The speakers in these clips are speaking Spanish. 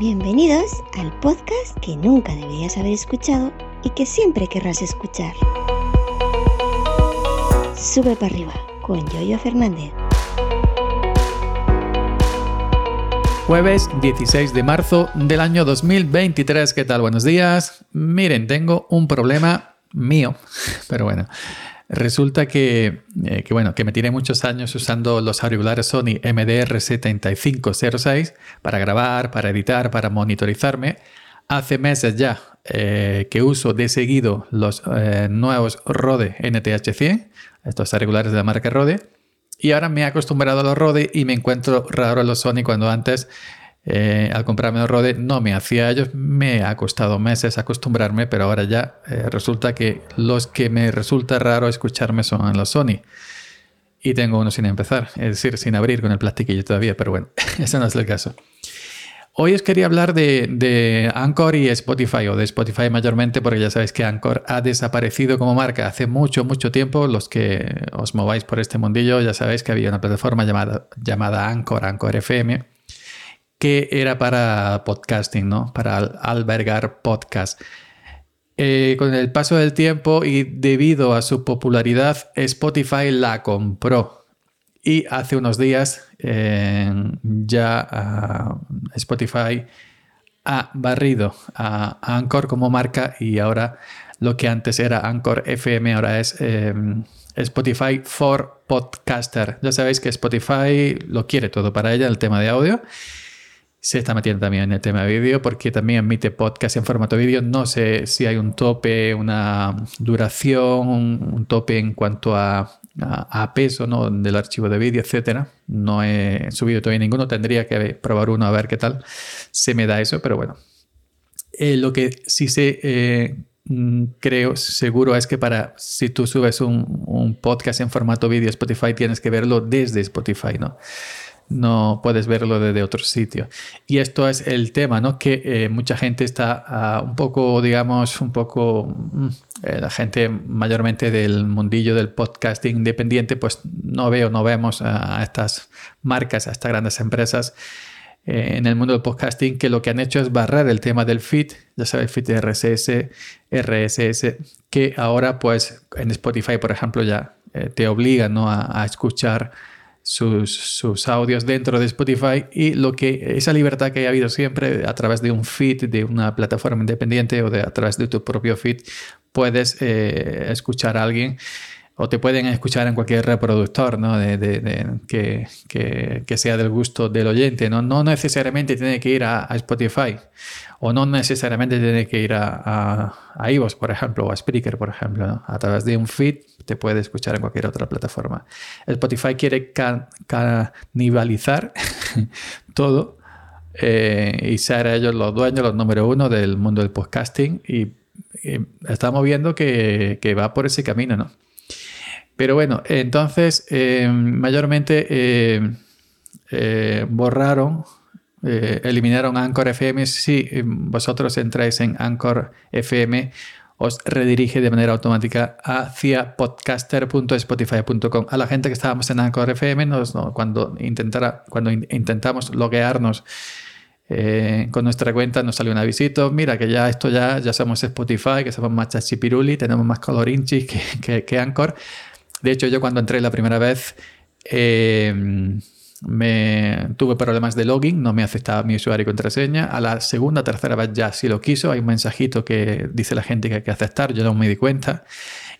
Bienvenidos al podcast que nunca deberías haber escuchado y que siempre querrás escuchar. Sube para arriba con Yoyo Fernández. Jueves 16 de marzo del año 2023. ¿Qué tal? Buenos días. Miren, tengo un problema mío, pero bueno. Resulta que, eh, que, bueno, que me tiré muchos años usando los auriculares Sony MDR7506 para grabar, para editar, para monitorizarme. Hace meses ya eh, que uso de seguido los eh, nuevos Rode NTH100, estos auriculares de la marca Rode. Y ahora me he acostumbrado a los Rode y me encuentro raro los Sony cuando antes eh, al comprarme los Rode no me hacía ellos, me ha costado meses acostumbrarme, pero ahora ya eh, resulta que los que me resulta raro escucharme son los Sony. Y tengo uno sin empezar, es decir, sin abrir con el plastiquillo todavía, pero bueno, ese no es el caso. Hoy os quería hablar de, de, Anchor y Spotify, o de Spotify mayormente, porque ya sabéis que Anchor ha desaparecido como marca hace mucho, mucho tiempo. Los que os mováis por este mundillo ya sabéis que había una plataforma llamada, llamada Anchor, Anchor FM, que era para podcasting, ¿no? Para albergar podcast. Eh, con el paso del tiempo y debido a su popularidad, Spotify la compró. Y hace unos días ya ah, Spotify ha barrido a Anchor como marca y ahora lo que antes era Anchor FM ahora es em, Spotify for Podcaster. Ya sabéis que Spotify lo quiere todo para ella, el tema de audio se está metiendo también en el tema de vídeo porque también emite podcast en formato vídeo. No sé si hay un tope, una duración, un, tope en cuanto a, a, peso ¿no? del archivo de vídeo, etcétera. No he subido todavía ninguno, tendría que probar uno a ver qué tal se me da eso, pero bueno. Eh, lo que sí sé, eh, mm, creo, seguro es que para si tú subes un, un podcast en formato vídeo Spotify, tienes que verlo desde Spotify, ¿no? No puedes verlo desde otro sitio. Y esto es el tema, ¿no? Que eh, mucha gente está ah, un poco, digamos, un poco, mm, eh, la gente mayormente del mundillo del podcasting independiente, pues no veo, no vemos a estas marcas, a estas grandes empresas eh, en el mundo del podcasting que lo que han hecho es barrer el tema del feed, ya sabes, feed RSS, RSS, que ahora pues en Spotify, por ejemplo, ya te obligan ¿no? a escuchar sus, audios dentro de Spotify y lo que esa libertad que ha habido siempre a través de un feed de una plataforma independiente o de, a través de tu propio feed puedes eh, escuchar a alguien o te pueden escuchar en cualquier reproductor ¿no? de, que, sea del gusto del oyente. No, no necesariamente tiene que ir a, Spotify o no necesariamente tiene que ir a, a, a por ejemplo, o a Spreaker, por ejemplo. A través de un feed te puede escuchar en cualquier otra plataforma. Spotify quiere canibalizar todo eh, y ser ellos los dueños, los número uno del mundo del podcasting y, estamos viendo que, que va por ese camino, ¿no? Pero bueno, entonces eh, mayormente eh, eh, borraron, eliminaron Anchor FM. Si vosotros entráis en Anchor FM, os redirige de manera automática hacia podcaster.spotify.com. A la gente que estábamos en Anchor FM, cuando, intentara, cuando intentamos loguearnos con nuestra cuenta, nos salió un avisito. Mira, que ya esto ya, ya somos Spotify, que somos más chachipiruli, tenemos más colorinchis que, que, que Anchor. De hecho, yo cuando entré la primera vez eh, me tuve problemas de login, no me aceptaba mi usuario y contraseña. A la segunda, tercera vez ya sí lo quiso. Hay un mensajito que dice la gente que hay que aceptar, yo no me di cuenta.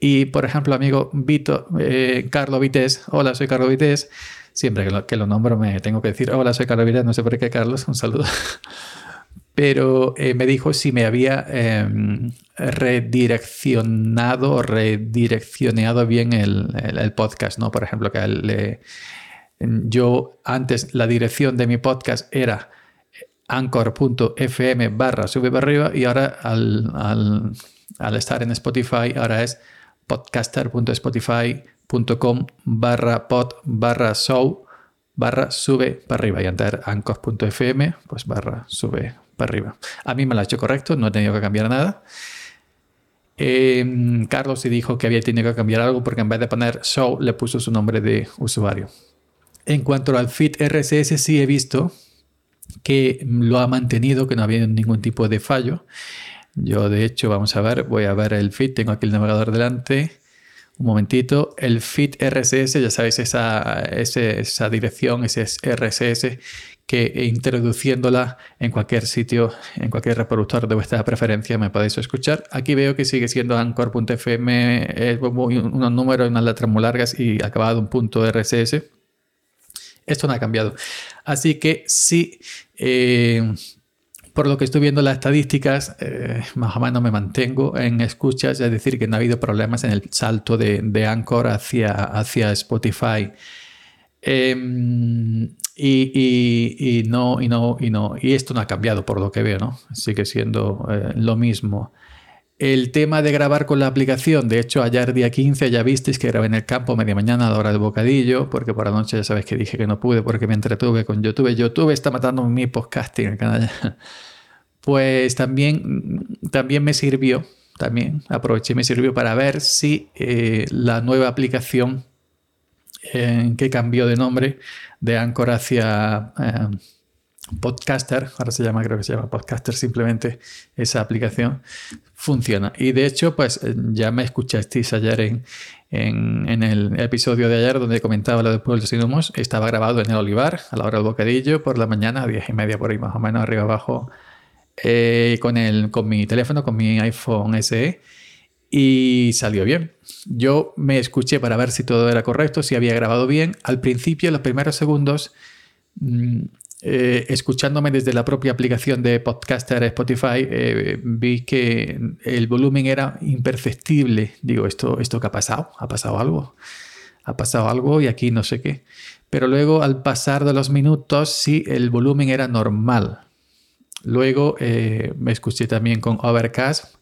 Y por ejemplo, amigo Vito, eh, Carlos Vites, hola, soy Carlos Vites. Siempre que lo, que nombro me tengo que decir, hola, soy Carlos Vites, no sé por qué, Carlos, un saludo. pero eh, me dijo si me había em, redireccionado o redireccionado bien el, podcast, ¿no? Por ejemplo, que yo antes la dirección de mi podcast era anchor.fm barra sube para arriba y ahora al, estar en Spotify ahora es podcaster.spotify.com barra pod barra show barra sube para arriba y antes anchor.fm pues barra sube arriba. A mí me lo ha hecho correcto, no he tenido que cambiar nada. Em, Carlos sí dijo que había tenido que cambiar algo porque en vez de poner show le puso su nombre de usuario. En cuanto al feed RSS, sí he visto que lo ha mantenido, que no ha habido ningún tipo de fallo. Yo, de hecho, vamos a ver, voy a ver el feed, tengo aquí el navegador delante. Un momentito, el feed RSS, ya sabéis, esa, esa dirección, ese RSS que introduciéndola en cualquier sitio, en cualquier reproductor de vuestra preferencia me podéis escuchar. Aquí veo que sigue siendo anchor.fm, unos números, unas letras muy largas y acabado un punto RSS. Esto no ha cambiado. Así que sí, eh, por lo que estoy viendo las estadísticas, eh, más o menos me mantengo en escuchas, es decir, que no ha habido problemas en el salto de, de Anchor hacia, hacia Spotify. Em, y, no, y no, y no, y esto no ha cambiado por lo que veo, ¿no? Sigue siendo eh, lo mismo. El tema de grabar con la aplicación, de hecho ayer día 15 ya visteis que grabé en el campo media mañana a la hora del bocadillo, porque por la noche ya sabéis que dije que no pude porque me entretuve con YouTube. YouTube está matando mi podcasting en canal. Pues también, también me sirvió, también aproveché y me sirvió para ver si eh, la nueva aplicación eh, que cambió de nombre de Anchor hacia eh, Podcaster, ahora se llama, creo que se llama Podcaster simplemente esa aplicación, funciona. Y de hecho, pues eh, ya me escuchasteis ayer en, en, el episodio de ayer donde comentaba lo de Pueblos sin humos, estaba grabado en el Olivar a la hora del bocadillo por la mañana, a 10 y media por ahí más o menos, arriba abajo, eh, con, el, con mi teléfono, con mi iPhone SE y salió bien. Yo me escuché para ver si todo era correcto, si había grabado bien. Al principio, los primeros segundos, mm, eh, escuchándome desde la propia aplicación de podcaster Spotify, eh, vi que el volumen era imperceptible. Digo, ¿esto, ¿esto qué ha pasado? ¿Ha pasado algo? Ha pasado algo y aquí no sé qué. Pero luego, al pasar de los minutos, sí, el volumen era normal. Luego eh, me escuché también con Overcast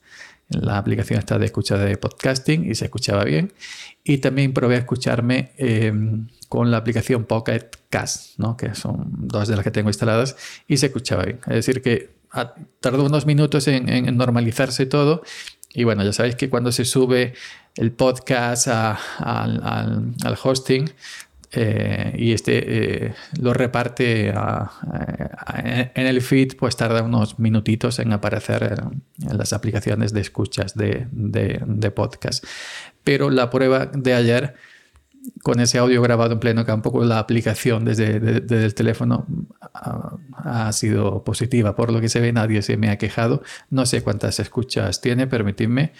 la aplicación está de escucha de podcasting y se escuchaba bien. Y también probé a escucharme em, con la aplicación Pocket Cast, ¿no? que son dos de las que tengo instaladas, y se escuchaba bien. Es decir, que tardó unos minutos en, normalizarse todo. Y bueno, ya sabéis que cuando se sube el podcast al, hosting, eh, y este eh, lo reparte en el feed, pues tarda unos minutitos en aparecer en, las aplicaciones de escuchas de, podcast. Pero la prueba de ayer, con ese audio grabado en pleno campo, con la aplicación desde, el teléfono, ha, ha, sido positiva. Por lo que se ve, nadie se me ha quejado. No sé cuántas escuchas tiene, permitidme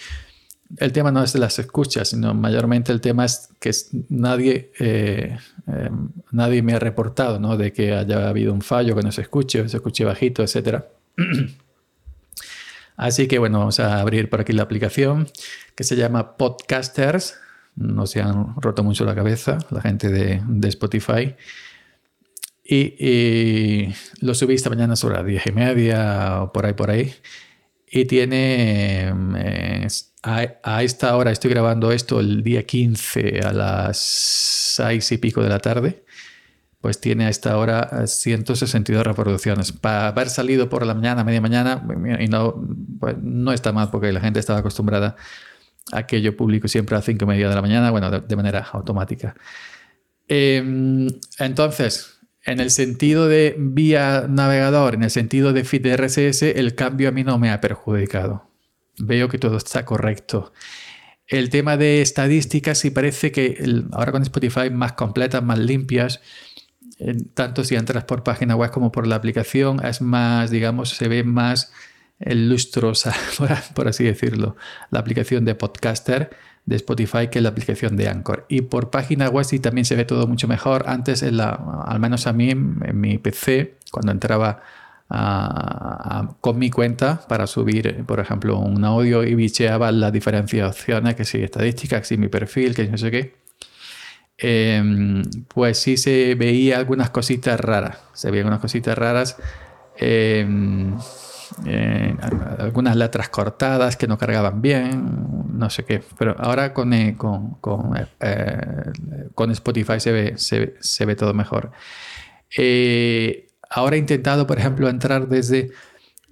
el tema no es de las escuchas, sino mayormente el tema es que nadie, eh, em, nadie me ha reportado ¿no? de que haya habido un fallo, que no se escuche, se escuche bajito, etc. Así que bueno, vamos a abrir por aquí la aplicación que se llama Podcasters. No se han roto mucho la cabeza la gente de, Spotify. Y, lo subí esta mañana sobre las diez y media o por ahí, por ahí. Y tiene em, a, esta hora, estoy grabando esto el día 15 a las 6 y pico de la tarde, pues tiene a esta hora 162 reproducciones. Para haber salido por la mañana, media mañana, y no, pues no está mal porque la gente estaba acostumbrada a que yo publico siempre a 5 y media de la mañana, bueno, de, manera automática. Em, entonces, en el sentido de vía navegador, en el sentido de feed de RSS, el cambio a mí no me ha perjudicado veo que todo está correcto. El tema de estadísticas sí parece que ahora con Spotify más completas, más limpias, tanto si entras por página web como por la aplicación, es más, digamos, se ve más lustrosa, por así decirlo, la aplicación de podcaster de Spotify que la aplicación de Anchor. Y por página web sí también se ve todo mucho mejor. Antes, en la, al menos a mí, en mi PC, cuando entraba con mi cuenta para subir, por ejemplo, un audio y bicheaba las diferenciaciones, que si estadísticas, que si mi perfil, que no sé qué. Em, pues sí se veía algunas cositas raras. Se veían algunas cositas raras. Em, eh, algunas letras cortadas que no cargaban bien, no sé qué. Pero ahora con, eh, con, con, eh, con Spotify se ve, se, se ve todo mejor. Ahora he intentado, por ejemplo, entrar desde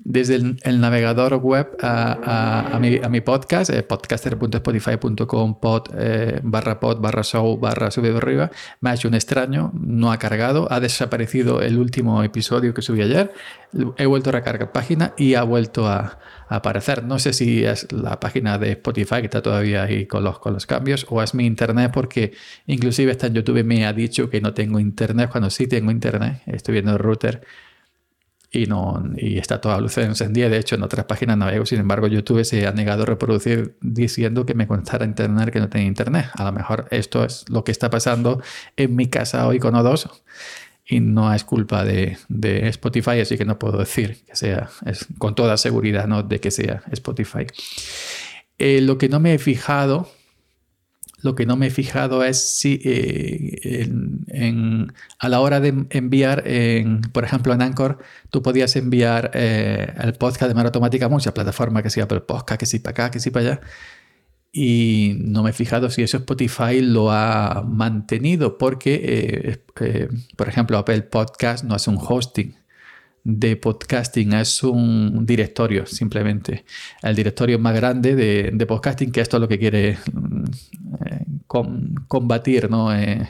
desde el, navegador web a, mi, podcast, eh, podcaster.spotify.com pod, eh, barra pod barra show barra sube arriba, me ha hecho un extraño, no ha cargado, ha desaparecido el último episodio que subí ayer, he vuelto a recargar página y ha vuelto a, aparecer. No sé si es la página de Spotify que está todavía ahí con los, con los cambios o es mi internet porque inclusive está en YouTube me ha dicho que no tengo internet cuando sí tengo internet, estoy viendo el router y, no, y está toda la luz encendida. De hecho, en otras páginas navego, sin embargo, YouTube se ha negado a reproducir diciendo que me contara internet que no tenía internet. A lo mejor esto es lo que está pasando en mi casa hoy con O2 y no es culpa de, de Spotify, así que no puedo decir que sea, es con toda seguridad, ¿no? de que sea Spotify. Eh, lo que no me he fijado lo que no me he fijado es si eh, a la hora de enviar, por ejemplo, en Anchor, tú podías enviar eh, el podcast de manera automática muchas plataformas, que sea el podcast, que sí para acá, que sí para allá. Y no me he fijado si eso Spotify lo ha mantenido, porque, eh, por ejemplo, Apple Podcast no es un hosting de podcasting es un directorio, simplemente. El directorio más grande de, podcasting, que esto es lo que quiere mm, eh, combatir ¿no? Eh,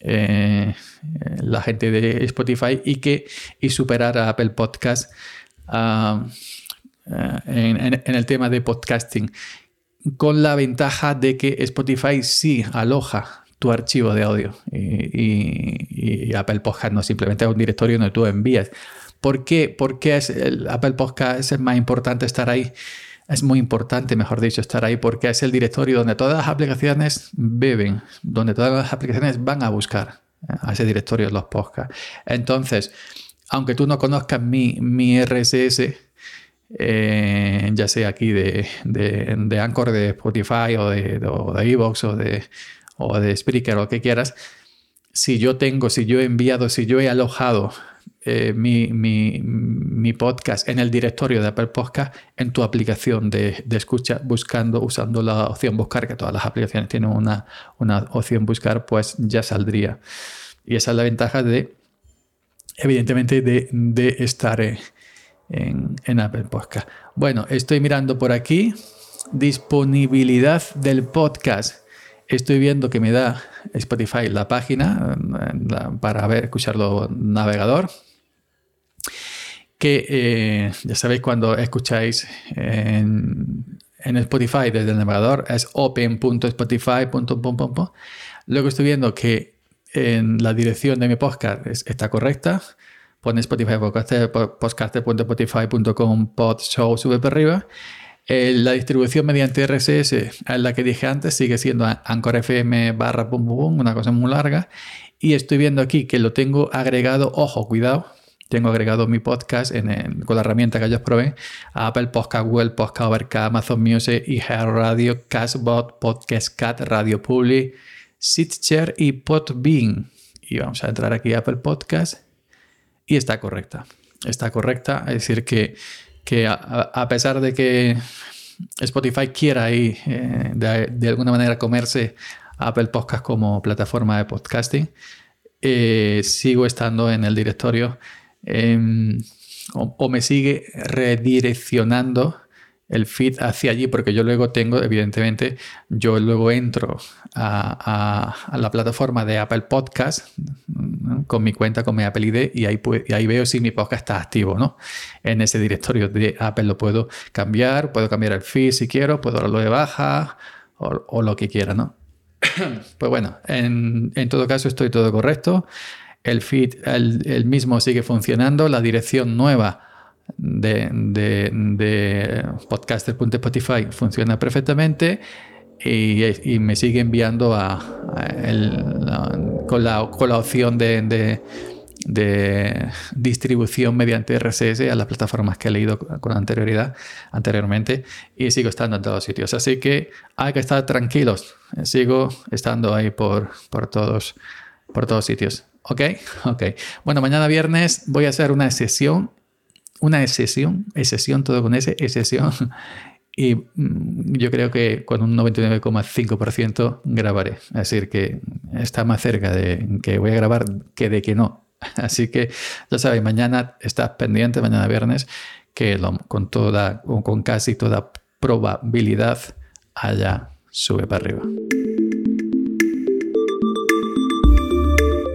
eh, la gente de Spotify y, que, y superar a Apple Podcast ah, en, el tema de podcasting. Con la ventaja de que Spotify sí aloja tu archivo de audio y, y Apple Podcast no simplemente es un directorio donde tú envías ¿Por qué? ¿Por qué es el Apple Podcast es más importante estar ahí? Es muy importante, mejor dicho, estar ahí porque es el directorio donde todas las aplicaciones beben, donde todas las aplicaciones van a buscar a ese directorio los podcasts. Entonces, aunque tú no conozcas mi, mi RSS, eh, ya sea aquí de, de, Anchor, de Spotify o de, de Evox o de, o de Spreaker o lo que quieras, si yo tengo, si yo he enviado, si yo he alojado eh, mi, podcast en el directorio de Apple Podcast en tu aplicación de, escucha, buscando, usando la opción buscar, que todas las aplicaciones tienen una, opción buscar, pues ya saldría. Y esa es la ventaja de, evidentemente, de, estar en, en Apple Podcast. Bueno, estoy mirando por aquí. Disponibilidad del podcast. Estoy viendo que me da Spotify la página eh, para ver, escucharlo navegador que eh, ya sabéis cuando escucháis en, Spotify desde el navegador es open.spotify.com. Luego estoy viendo que en la dirección de mi podcast está correcta. Pone Spotify podcaster.spotify.com pod show sube para arriba. Eh, la distribución mediante RSS es la que dije antes, sigue siendo Anchor FM barra pum, pum, una cosa muy larga. Y estoy viendo aquí que lo tengo agregado, ojo, cuidado, tengo agregado mi podcast con la herramienta que ellos proveen a Apple Podcast, Google Podcast, Overcast, Amazon Music, iHeart Radio, Castbot, Podcast Cat, Radio Public, Stitcher y Podbean. Y vamos a entrar aquí a Apple Podcast y está correcta. Está correcta, es decir, que, que a, pesar de que Spotify quiera ahí eh, de, alguna manera comerse Apple Podcast como plataforma de podcasting, eh, sigo estando en el directorio Em, o, me sigue redireccionando el feed hacia allí, porque yo luego tengo, evidentemente, yo luego entro a, la plataforma de Apple Podcast con mi cuenta, con mi Apple ID, y ahí, ahí veo si mi podcast está activo, ¿no? En ese directorio de Apple lo puedo cambiar, puedo cambiar el feed si quiero, puedo darlo de baja o, lo que quiera, ¿no? pues bueno, en, en todo caso estoy todo correcto el feed, el, mismo sigue funcionando, la dirección nueva de, de, podcaster.spotify funciona perfectamente y, me sigue enviando a, con, la, con, la, opción de, de, distribución mediante RSS a las plataformas que he leído con anterioridad, anteriormente y sigo estando en todos sitios. Así que hay que estar tranquilos. Sigo estando ahí por, por, todos, por todos sitios. ¿Ok? Ok. Bueno, mañana viernes voy a hacer una sesión, una sesión, sesión, todo con ese, sesión. Y mm, yo creo que con un 99,5% grabaré. Es decir, que está más cerca de que voy a grabar que de que no. Así que ya sabéis, mañana estás pendiente, mañana viernes, que con, toda, con casi toda probabilidad allá sube para arriba.